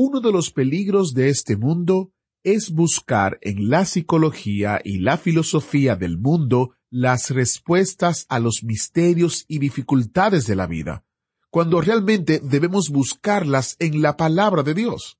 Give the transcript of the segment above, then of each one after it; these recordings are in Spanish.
Uno de los peligros de este mundo es buscar en la psicología y la filosofía del mundo las respuestas a los misterios y dificultades de la vida, cuando realmente debemos buscarlas en la palabra de Dios.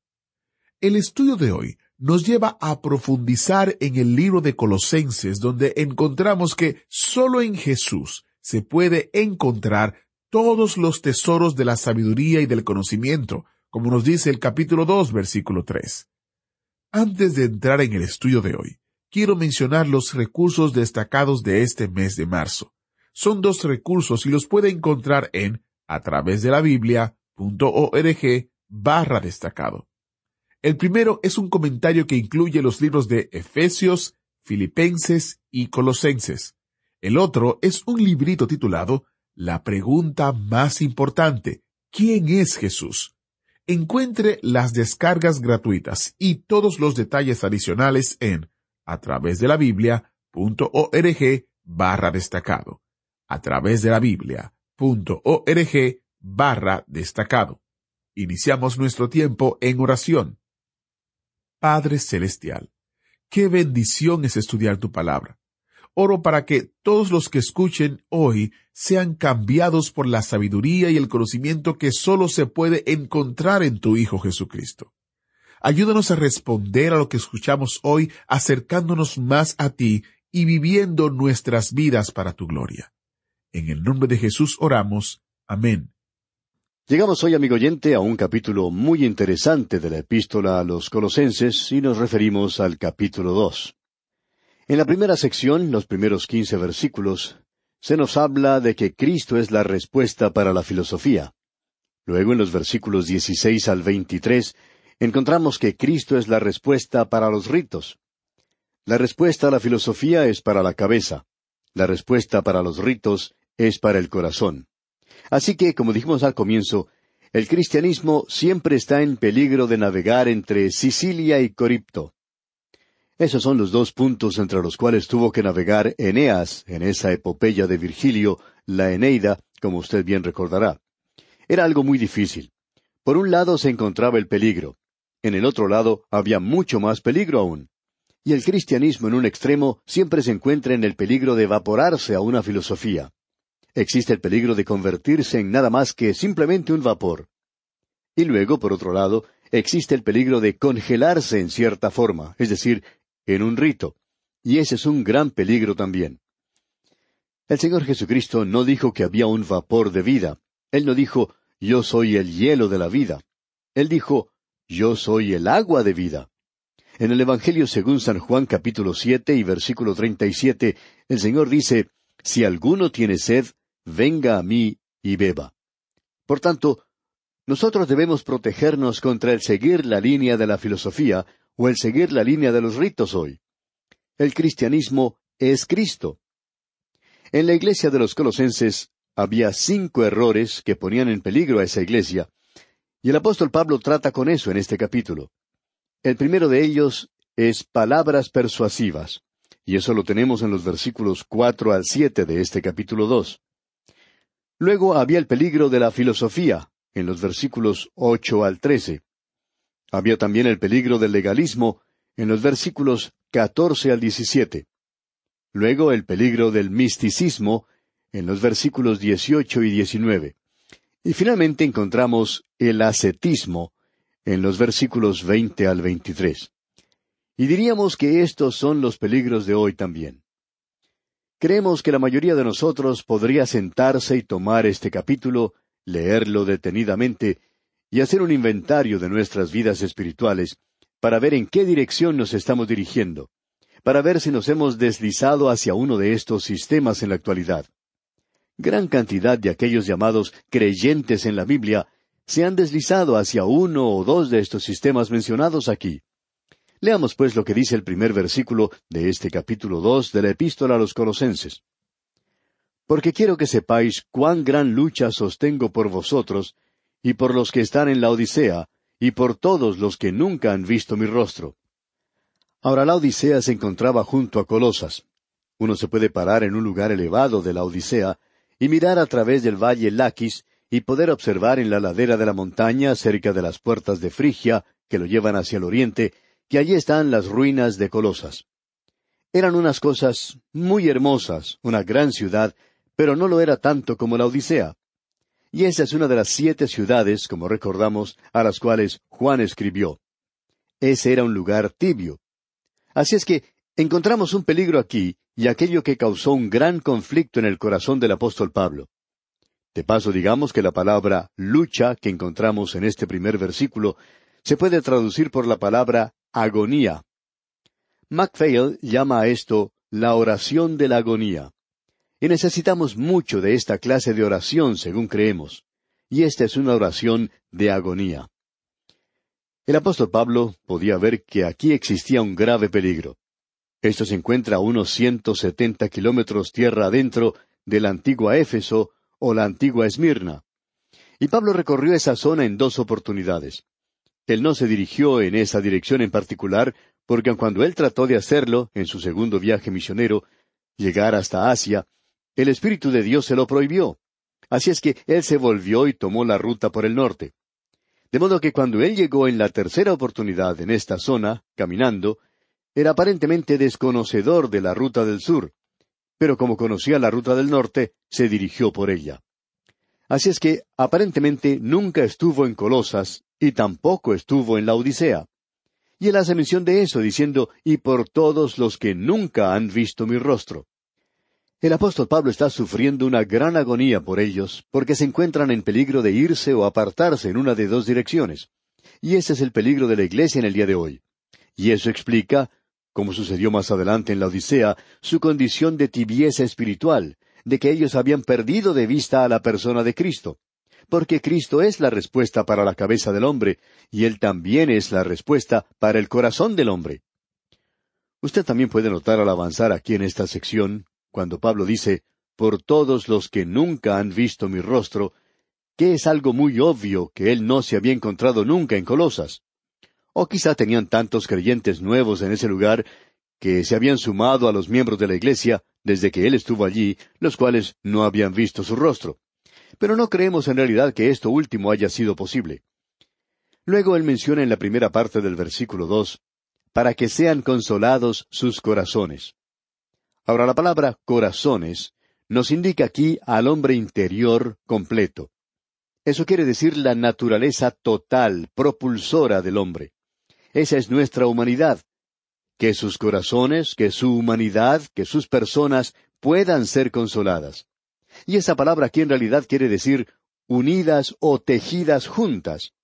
El estudio de hoy nos lleva a profundizar en el libro de Colosenses, donde encontramos que solo en Jesús se puede encontrar todos los tesoros de la sabiduría y del conocimiento, como nos dice el capítulo 2, versículo 3. Antes de entrar en el estudio de hoy, quiero mencionar los recursos destacados de este mes de marzo. Son dos recursos y los puede encontrar en a través de la Biblia.org barra destacado. El primero es un comentario que incluye los libros de Efesios, Filipenses y Colosenses. El otro es un librito titulado La pregunta más importante, ¿quién es Jesús? Encuentre las descargas gratuitas y todos los detalles adicionales en a través de la Biblia.org barra destacado. A través de la Biblia.org barra destacado. Iniciamos nuestro tiempo en oración. Padre Celestial, qué bendición es estudiar tu palabra. Oro para que todos los que escuchen hoy sean cambiados por la sabiduría y el conocimiento que solo se puede encontrar en tu Hijo Jesucristo. Ayúdanos a responder a lo que escuchamos hoy acercándonos más a ti y viviendo nuestras vidas para tu gloria. En el nombre de Jesús oramos. Amén. Llegamos hoy, amigo oyente, a un capítulo muy interesante de la epístola a los colosenses y nos referimos al capítulo dos. En la primera sección, los primeros quince versículos, se nos habla de que Cristo es la respuesta para la filosofía. Luego, en los versículos dieciséis al veintitrés, encontramos que Cristo es la respuesta para los ritos. La respuesta a la filosofía es para la cabeza. La respuesta para los ritos es para el corazón. Así que, como dijimos al comienzo, el cristianismo siempre está en peligro de navegar entre Sicilia y Coripto. Esos son los dos puntos entre los cuales tuvo que navegar Eneas en esa epopeya de Virgilio, la Eneida, como usted bien recordará. Era algo muy difícil. Por un lado se encontraba el peligro. En el otro lado había mucho más peligro aún. Y el cristianismo en un extremo siempre se encuentra en el peligro de evaporarse a una filosofía existe el peligro de convertirse en nada más que simplemente un vapor. Y luego, por otro lado, existe el peligro de congelarse en cierta forma, es decir, en un rito. Y ese es un gran peligro también. El Señor Jesucristo no dijo que había un vapor de vida. Él no dijo, yo soy el hielo de la vida. Él dijo, yo soy el agua de vida. En el Evangelio según San Juan capítulo siete y versículo treinta y siete, el Señor dice, Si alguno tiene sed, venga a mí y beba. Por tanto, nosotros debemos protegernos contra el seguir la línea de la filosofía o el seguir la línea de los ritos hoy. El cristianismo es Cristo. En la iglesia de los colosenses había cinco errores que ponían en peligro a esa iglesia, y el apóstol Pablo trata con eso en este capítulo. El primero de ellos es palabras persuasivas, y eso lo tenemos en los versículos cuatro al siete de este capítulo dos. Luego había el peligro de la filosofía, en los versículos ocho al trece. Había también el peligro del legalismo, en los versículos catorce al diecisiete. Luego el peligro del misticismo, en los versículos dieciocho y diecinueve. Y finalmente encontramos el ascetismo, en los versículos veinte al veintitrés. Y diríamos que estos son los peligros de hoy también. Creemos que la mayoría de nosotros podría sentarse y tomar este capítulo, leerlo detenidamente y hacer un inventario de nuestras vidas espirituales para ver en qué dirección nos estamos dirigiendo, para ver si nos hemos deslizado hacia uno de estos sistemas en la actualidad. Gran cantidad de aquellos llamados creyentes en la Biblia se han deslizado hacia uno o dos de estos sistemas mencionados aquí. Leamos pues lo que dice el primer versículo de este capítulo dos de la epístola a los Colosenses. Porque quiero que sepáis cuán gran lucha sostengo por vosotros, y por los que están en la Odisea, y por todos los que nunca han visto mi rostro. Ahora la Odisea se encontraba junto a Colosas. Uno se puede parar en un lugar elevado de la Odisea y mirar a través del valle Laquis y poder observar en la ladera de la montaña, cerca de las puertas de Frigia, que lo llevan hacia el oriente, que allí están las ruinas de Colosas. Eran unas cosas muy hermosas, una gran ciudad, pero no lo era tanto como la Odisea. Y esa es una de las siete ciudades, como recordamos, a las cuales Juan escribió. Ese era un lugar tibio. Así es que encontramos un peligro aquí y aquello que causó un gran conflicto en el corazón del apóstol Pablo. De paso, digamos que la palabra lucha que encontramos en este primer versículo se puede traducir por la palabra agonía. MacPhail llama a esto la oración de la agonía. Y necesitamos mucho de esta clase de oración, según creemos. Y esta es una oración de agonía. El apóstol Pablo podía ver que aquí existía un grave peligro. Esto se encuentra a unos ciento setenta kilómetros tierra adentro de la antigua Éfeso o la antigua Esmirna. Y Pablo recorrió esa zona en dos oportunidades. Él no se dirigió en esa dirección en particular, porque cuando él trató de hacerlo, en su segundo viaje misionero, llegar hasta Asia, el Espíritu de Dios se lo prohibió. Así es que él se volvió y tomó la ruta por el norte. De modo que cuando él llegó en la tercera oportunidad en esta zona, caminando, era aparentemente desconocedor de la ruta del sur, pero como conocía la ruta del norte, se dirigió por ella. Así es que aparentemente nunca estuvo en Colosas y tampoco estuvo en la Odisea. Y él hace mención de eso, diciendo, y por todos los que nunca han visto mi rostro. El apóstol Pablo está sufriendo una gran agonía por ellos, porque se encuentran en peligro de irse o apartarse en una de dos direcciones. Y ese es el peligro de la iglesia en el día de hoy. Y eso explica como sucedió más adelante en la Odisea, su condición de tibieza espiritual, de que ellos habían perdido de vista a la persona de Cristo. Porque Cristo es la respuesta para la cabeza del hombre, y Él también es la respuesta para el corazón del hombre. Usted también puede notar al avanzar aquí en esta sección, cuando Pablo dice, por todos los que nunca han visto mi rostro, que es algo muy obvio que él no se había encontrado nunca en Colosas. O quizá tenían tantos creyentes nuevos en ese lugar que se habían sumado a los miembros de la iglesia desde que él estuvo allí, los cuales no habían visto su rostro. Pero no creemos en realidad que esto último haya sido posible. Luego él menciona en la primera parte del versículo dos, para que sean consolados sus corazones. Ahora la palabra corazones nos indica aquí al hombre interior completo. Eso quiere decir la naturaleza total, propulsora del hombre. Esa es nuestra humanidad. Que sus corazones, que su humanidad, que sus personas puedan ser consoladas. Y esa palabra aquí en realidad quiere decir unidas o tejidas juntas,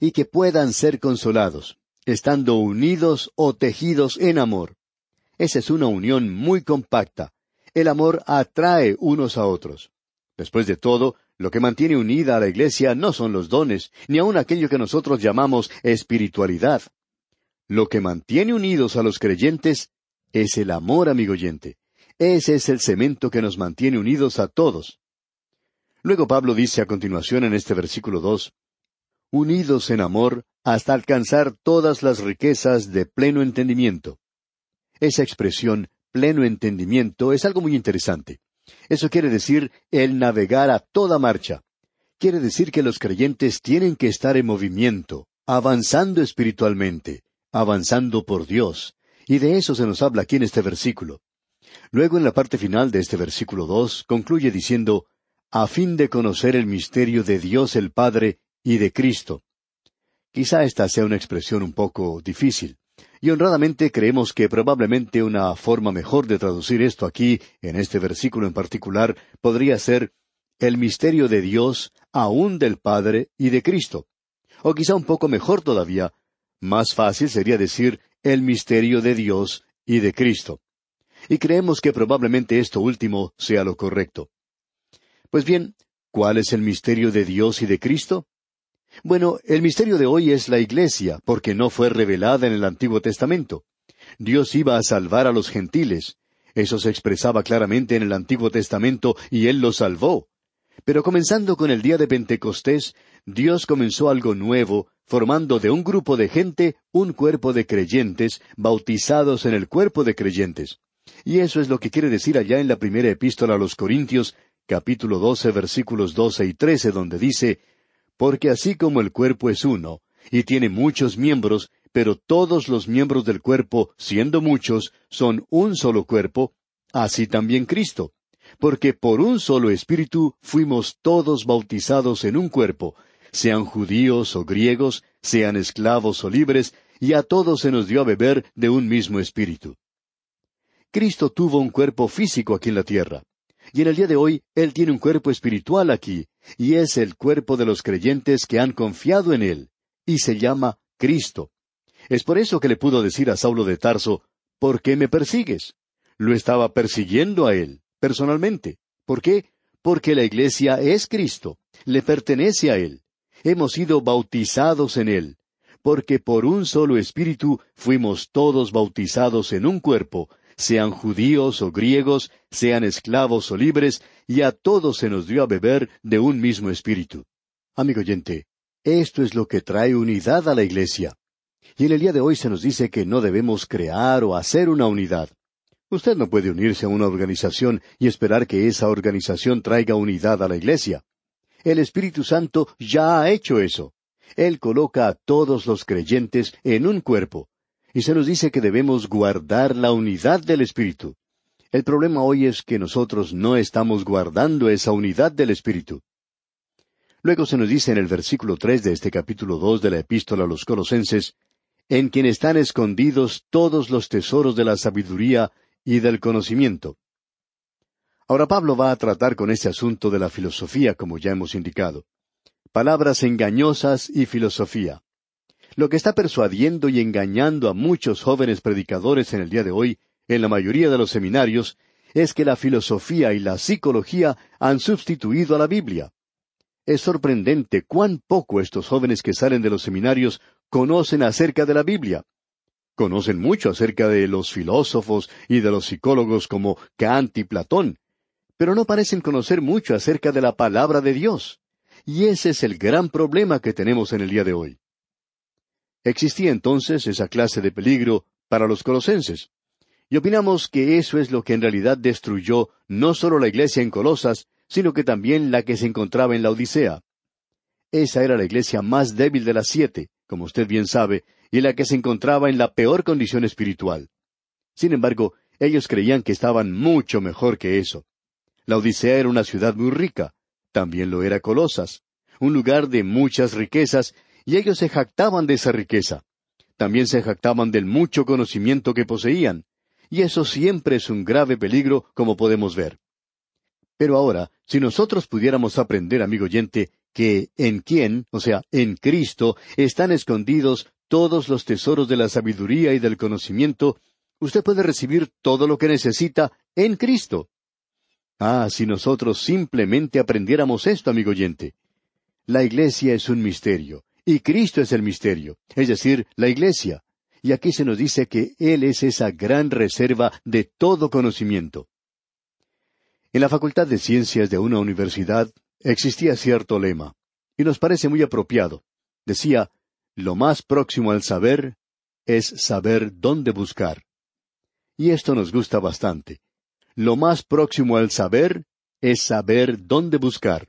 y que puedan ser consolados, estando unidos o tejidos en amor. Esa es una unión muy compacta. El amor atrae unos a otros. Después de todo, lo que mantiene unida a la Iglesia no son los dones, ni aun aquello que nosotros llamamos espiritualidad. Lo que mantiene unidos a los creyentes es el amor, amigo oyente. Ese es el cemento que nos mantiene unidos a todos. Luego Pablo dice a continuación en este versículo dos, unidos en amor hasta alcanzar todas las riquezas de pleno entendimiento. Esa expresión pleno entendimiento es algo muy interesante. Eso quiere decir el navegar a toda marcha. Quiere decir que los creyentes tienen que estar en movimiento, avanzando espiritualmente, avanzando por Dios. Y de eso se nos habla aquí en este versículo. Luego en la parte final de este versículo dos concluye diciendo, a fin de conocer el misterio de Dios el Padre y de Cristo. Quizá esta sea una expresión un poco difícil, y honradamente creemos que probablemente una forma mejor de traducir esto aquí, en este versículo en particular, podría ser el misterio de Dios, aún del Padre y de Cristo. O quizá un poco mejor todavía, más fácil sería decir el misterio de Dios y de Cristo. Y creemos que probablemente esto último sea lo correcto. Pues bien, ¿cuál es el misterio de Dios y de Cristo? Bueno, el misterio de hoy es la Iglesia, porque no fue revelada en el Antiguo Testamento. Dios iba a salvar a los gentiles. Eso se expresaba claramente en el Antiguo Testamento y Él los salvó. Pero comenzando con el día de Pentecostés, Dios comenzó algo nuevo, formando de un grupo de gente un cuerpo de creyentes, bautizados en el cuerpo de creyentes. Y eso es lo que quiere decir allá en la primera epístola a los Corintios, capítulo doce, versículos doce y trece, donde dice, Porque así como el cuerpo es uno, y tiene muchos miembros, pero todos los miembros del cuerpo, siendo muchos, son un solo cuerpo, así también Cristo. Porque por un solo espíritu fuimos todos bautizados en un cuerpo, sean judíos o griegos, sean esclavos o libres, y a todos se nos dio a beber de un mismo espíritu. Cristo tuvo un cuerpo físico aquí en la tierra, y en el día de hoy Él tiene un cuerpo espiritual aquí, y es el cuerpo de los creyentes que han confiado en Él, y se llama Cristo. Es por eso que le pudo decir a Saulo de Tarso, ¿por qué me persigues? Lo estaba persiguiendo a él, personalmente. ¿Por qué? Porque la iglesia es Cristo, le pertenece a Él. Hemos sido bautizados en Él, porque por un solo espíritu fuimos todos bautizados en un cuerpo, sean judíos o griegos, sean esclavos o libres, y a todos se nos dio a beber de un mismo espíritu. Amigo oyente, esto es lo que trae unidad a la iglesia. Y en el día de hoy se nos dice que no debemos crear o hacer una unidad. Usted no puede unirse a una organización y esperar que esa organización traiga unidad a la iglesia. El Espíritu Santo ya ha hecho eso. Él coloca a todos los creyentes en un cuerpo. Y se nos dice que debemos guardar la unidad del Espíritu. El problema hoy es que nosotros no estamos guardando esa unidad del Espíritu. Luego se nos dice en el versículo tres de este capítulo dos de la Epístola a los Colosenses, en quien están escondidos todos los tesoros de la sabiduría y del conocimiento. Ahora Pablo va a tratar con este asunto de la filosofía, como ya hemos indicado. Palabras engañosas y filosofía. Lo que está persuadiendo y engañando a muchos jóvenes predicadores en el día de hoy, en la mayoría de los seminarios, es que la filosofía y la psicología han sustituido a la Biblia. Es sorprendente cuán poco estos jóvenes que salen de los seminarios conocen acerca de la Biblia. Conocen mucho acerca de los filósofos y de los psicólogos como Kant y Platón, pero no parecen conocer mucho acerca de la palabra de Dios. Y ese es el gran problema que tenemos en el día de hoy. Existía entonces esa clase de peligro para los colosenses. Y opinamos que eso es lo que en realidad destruyó no solo la iglesia en Colosas, sino que también la que se encontraba en la Odisea. Esa era la iglesia más débil de las siete, como usted bien sabe, y la que se encontraba en la peor condición espiritual. Sin embargo, ellos creían que estaban mucho mejor que eso. La Odisea era una ciudad muy rica, también lo era Colosas, un lugar de muchas riquezas, y ellos se jactaban de esa riqueza. También se jactaban del mucho conocimiento que poseían, y eso siempre es un grave peligro, como podemos ver. Pero ahora, si nosotros pudiéramos aprender, amigo oyente, que en quién, o sea, en Cristo, están escondidos todos los tesoros de la sabiduría y del conocimiento, usted puede recibir todo lo que necesita en Cristo. Ah, si nosotros simplemente aprendiéramos esto, amigo oyente. La iglesia es un misterio, y Cristo es el misterio, es decir, la iglesia. Y aquí se nos dice que Él es esa gran reserva de todo conocimiento. En la Facultad de Ciencias de una universidad existía cierto lema, y nos parece muy apropiado. Decía, lo más próximo al saber es saber dónde buscar. Y esto nos gusta bastante. Lo más próximo al saber es saber dónde buscar.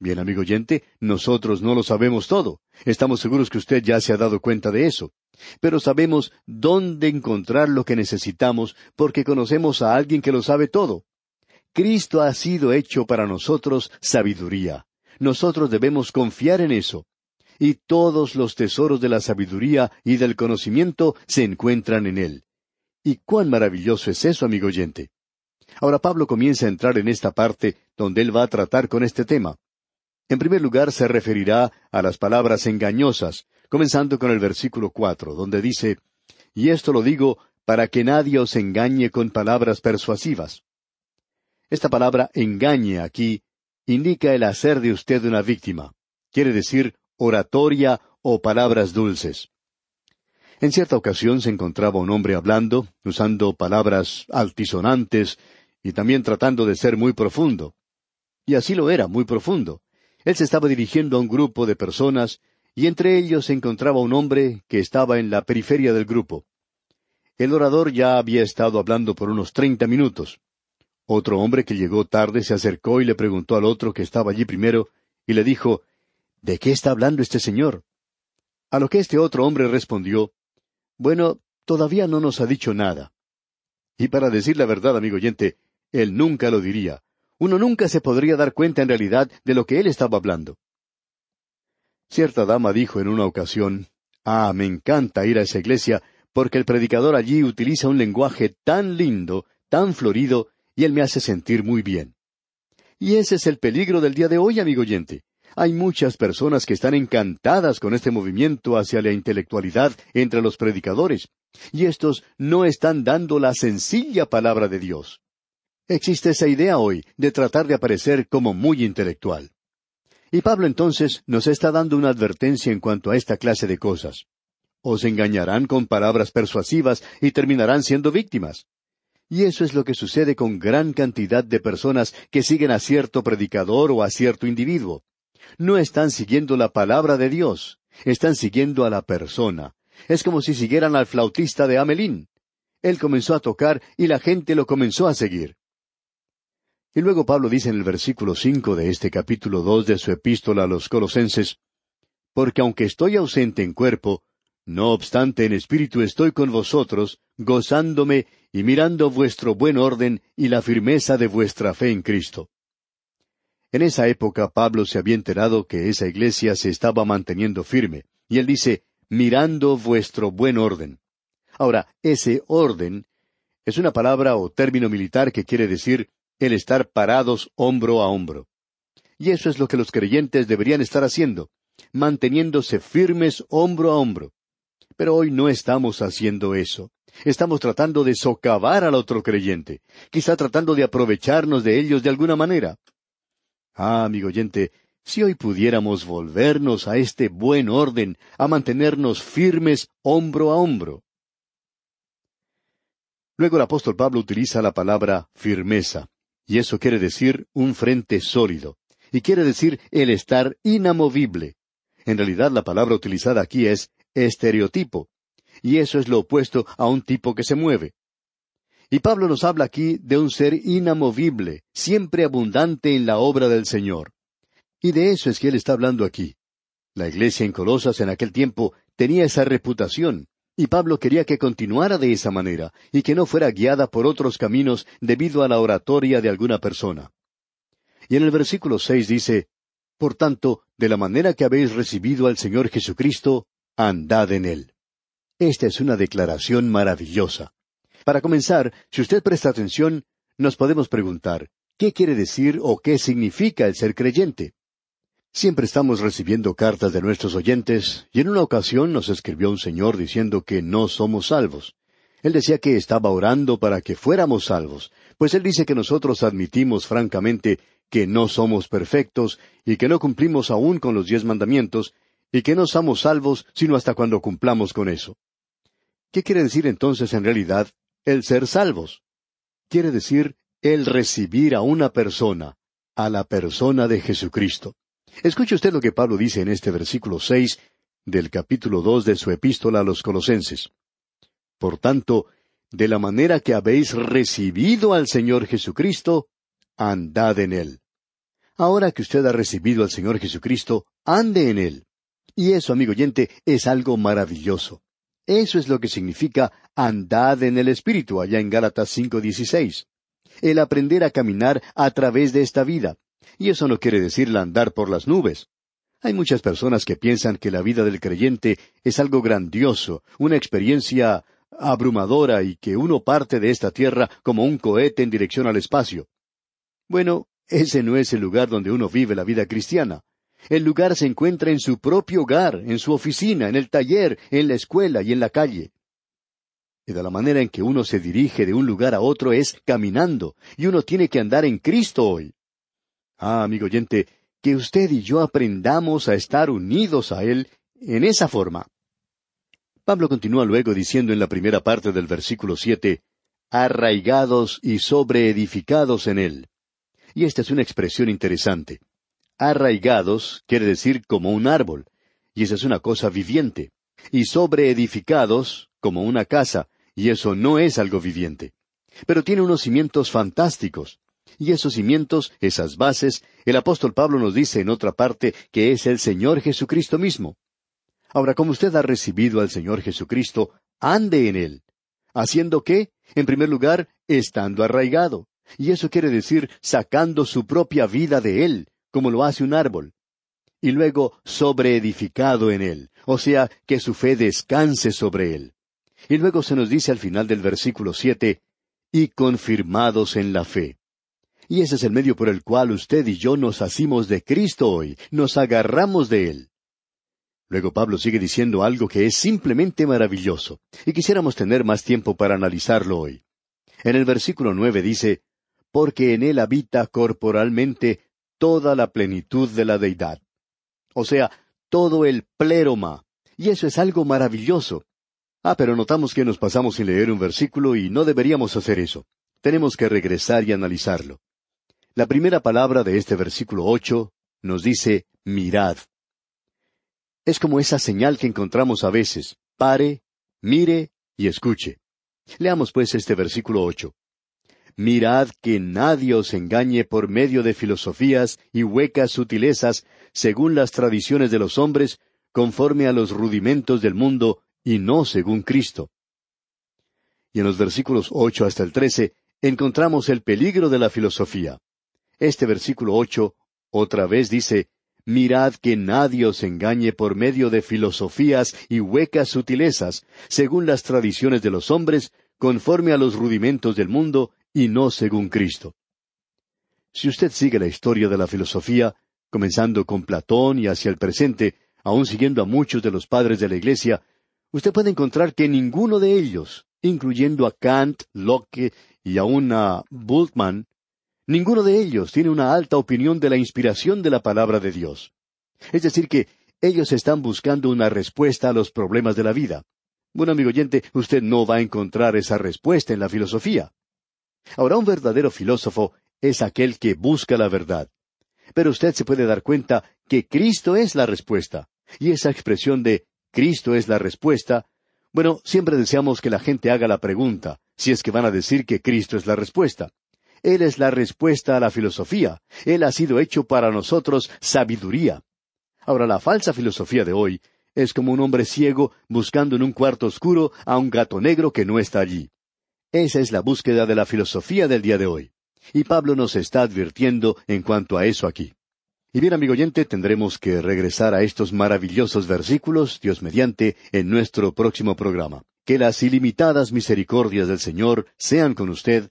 Bien, amigo oyente, nosotros no lo sabemos todo. Estamos seguros que usted ya se ha dado cuenta de eso. Pero sabemos dónde encontrar lo que necesitamos porque conocemos a alguien que lo sabe todo. Cristo ha sido hecho para nosotros sabiduría. Nosotros debemos confiar en eso. Y todos los tesoros de la sabiduría y del conocimiento se encuentran en Él. ¿Y cuán maravilloso es eso, amigo oyente? Ahora Pablo comienza a entrar en esta parte donde él va a tratar con este tema. En primer lugar se referirá a las palabras engañosas, comenzando con el versículo cuatro, donde dice, Y esto lo digo para que nadie os engañe con palabras persuasivas. Esta palabra engañe aquí indica el hacer de usted una víctima. Quiere decir oratoria o palabras dulces. En cierta ocasión se encontraba un hombre hablando, usando palabras altisonantes y también tratando de ser muy profundo. Y así lo era, muy profundo. Él se estaba dirigiendo a un grupo de personas y entre ellos se encontraba un hombre que estaba en la periferia del grupo. El orador ya había estado hablando por unos treinta minutos. Otro hombre que llegó tarde se acercó y le preguntó al otro que estaba allí primero, y le dijo, ¿De qué está hablando este señor? A lo que este otro hombre respondió, Bueno, todavía no nos ha dicho nada. Y para decir la verdad, amigo oyente, él nunca lo diría. Uno nunca se podría dar cuenta en realidad de lo que él estaba hablando. Cierta dama dijo en una ocasión, Ah, me encanta ir a esa iglesia porque el predicador allí utiliza un lenguaje tan lindo, tan florido, y él me hace sentir muy bien. Y ese es el peligro del día de hoy, amigo oyente. Hay muchas personas que están encantadas con este movimiento hacia la intelectualidad entre los predicadores, y estos no están dando la sencilla palabra de Dios. Existe esa idea hoy de tratar de aparecer como muy intelectual. Y Pablo entonces nos está dando una advertencia en cuanto a esta clase de cosas. Os engañarán con palabras persuasivas y terminarán siendo víctimas. Y eso es lo que sucede con gran cantidad de personas que siguen a cierto predicador o a cierto individuo. No están siguiendo la palabra de Dios, están siguiendo a la persona. Es como si siguieran al flautista de Amelín. Él comenzó a tocar y la gente lo comenzó a seguir. Y luego Pablo dice en el versículo cinco de este capítulo dos de su epístola a los Colosenses, Porque aunque estoy ausente en cuerpo, no obstante, en espíritu estoy con vosotros, gozándome y mirando vuestro buen orden y la firmeza de vuestra fe en Cristo. En esa época Pablo se había enterado que esa iglesia se estaba manteniendo firme, y él dice, mirando vuestro buen orden. Ahora, ese orden es una palabra o término militar que quiere decir el estar parados hombro a hombro. Y eso es lo que los creyentes deberían estar haciendo, manteniéndose firmes hombro a hombro. Pero hoy no estamos haciendo eso. Estamos tratando de socavar al otro creyente, quizá tratando de aprovecharnos de ellos de alguna manera. Ah, amigo oyente, si hoy pudiéramos volvernos a este buen orden, a mantenernos firmes hombro a hombro. Luego el apóstol Pablo utiliza la palabra firmeza, y eso quiere decir un frente sólido, y quiere decir el estar inamovible. En realidad la palabra utilizada aquí es estereotipo. Y eso es lo opuesto a un tipo que se mueve. Y Pablo nos habla aquí de un ser inamovible, siempre abundante en la obra del Señor. Y de eso es que él está hablando aquí. La iglesia en Colosas en aquel tiempo tenía esa reputación, y Pablo quería que continuara de esa manera, y que no fuera guiada por otros caminos debido a la oratoria de alguna persona. Y en el versículo seis dice, Por tanto, de la manera que habéis recibido al Señor Jesucristo, andad en él. Esta es una declaración maravillosa. Para comenzar, si usted presta atención, nos podemos preguntar, ¿qué quiere decir o qué significa el ser creyente? Siempre estamos recibiendo cartas de nuestros oyentes, y en una ocasión nos escribió un señor diciendo que no somos salvos. Él decía que estaba orando para que fuéramos salvos, pues él dice que nosotros admitimos francamente que no somos perfectos y que no cumplimos aún con los diez mandamientos, y que no somos salvos sino hasta cuando cumplamos con eso. ¿Qué quiere decir entonces en realidad el ser salvos? Quiere decir el recibir a una persona, a la persona de Jesucristo. Escuche usted lo que Pablo dice en este versículo seis del capítulo dos de su epístola a los Colosenses. Por tanto, de la manera que habéis recibido al Señor Jesucristo, andad en Él. Ahora que usted ha recibido al Señor Jesucristo, ande en Él. Y eso, amigo oyente, es algo maravilloso. Eso es lo que significa andad en el Espíritu, allá en Gálatas 5.16. El aprender a caminar a través de esta vida. Y eso no quiere decir andar por las nubes. Hay muchas personas que piensan que la vida del creyente es algo grandioso, una experiencia abrumadora y que uno parte de esta tierra como un cohete en dirección al espacio. Bueno, ese no es el lugar donde uno vive la vida cristiana. El lugar se encuentra en su propio hogar, en su oficina, en el taller, en la escuela y en la calle. Y de la manera en que uno se dirige de un lugar a otro es caminando, y uno tiene que andar en Cristo hoy. Ah, amigo oyente, que usted y yo aprendamos a estar unidos a Él en esa forma. Pablo continúa luego diciendo en la primera parte del versículo siete, arraigados y sobreedificados en Él. Y esta es una expresión interesante. Arraigados quiere decir como un árbol, y esa es una cosa viviente. Y sobreedificados como una casa, y eso no es algo viviente. Pero tiene unos cimientos fantásticos. Y esos cimientos, esas bases, el apóstol Pablo nos dice en otra parte que es el Señor Jesucristo mismo. Ahora, como usted ha recibido al Señor Jesucristo, ande en Él. ¿Haciendo qué? En primer lugar, estando arraigado. Y eso quiere decir sacando su propia vida de Él, como lo hace un árbol. Y luego sobreedificado en Él, o sea, que su fe descanse sobre Él. Y luego se nos dice al final del versículo siete, y confirmados en la fe. Y ese es el medio por el cual usted y yo nos asimos de Cristo hoy, nos agarramos de Él. Luego Pablo sigue diciendo algo que es simplemente maravilloso, y quisiéramos tener más tiempo para analizarlo hoy. En el versículo nueve dice, porque en él habita corporalmente toda la plenitud de la deidad. O sea, todo el pléroma. Y eso es algo maravilloso. Ah, pero notamos que nos pasamos sin leer un versículo y no deberíamos hacer eso. Tenemos que regresar y analizarlo. La primera palabra de este versículo ocho nos dice mirad. Es como esa señal que encontramos a veces. Pare, mire y escuche. Leamos pues este versículo ocho. Mirad que nadie os engañe por medio de filosofías y huecas sutilezas, según las tradiciones de los hombres, conforme a los rudimentos del mundo, y no según Cristo. Y en los versículos ocho hasta el trece encontramos el peligro de la filosofía. Este versículo ocho otra vez dice, Mirad que nadie os engañe por medio de filosofías y huecas sutilezas, según las tradiciones de los hombres, conforme a los rudimentos del mundo, y no según Cristo. Si usted sigue la historia de la filosofía, comenzando con Platón y hacia el presente, aun siguiendo a muchos de los padres de la Iglesia, usted puede encontrar que ninguno de ellos, incluyendo a Kant, Locke y aun a Bultmann, Ninguno de ellos tiene una alta opinión de la inspiración de la palabra de Dios. Es decir, que ellos están buscando una respuesta a los problemas de la vida. Bueno, amigo oyente, usted no va a encontrar esa respuesta en la filosofía. Ahora, un verdadero filósofo es aquel que busca la verdad. Pero usted se puede dar cuenta que Cristo es la respuesta. Y esa expresión de Cristo es la respuesta, bueno, siempre deseamos que la gente haga la pregunta, si es que van a decir que Cristo es la respuesta. Él es la respuesta a la filosofía. Él ha sido hecho para nosotros sabiduría. Ahora, la falsa filosofía de hoy es como un hombre ciego buscando en un cuarto oscuro a un gato negro que no está allí. Esa es la búsqueda de la filosofía del día de hoy. Y Pablo nos está advirtiendo en cuanto a eso aquí. Y bien, amigo oyente, tendremos que regresar a estos maravillosos versículos, Dios mediante, en nuestro próximo programa. Que las ilimitadas misericordias del Señor sean con usted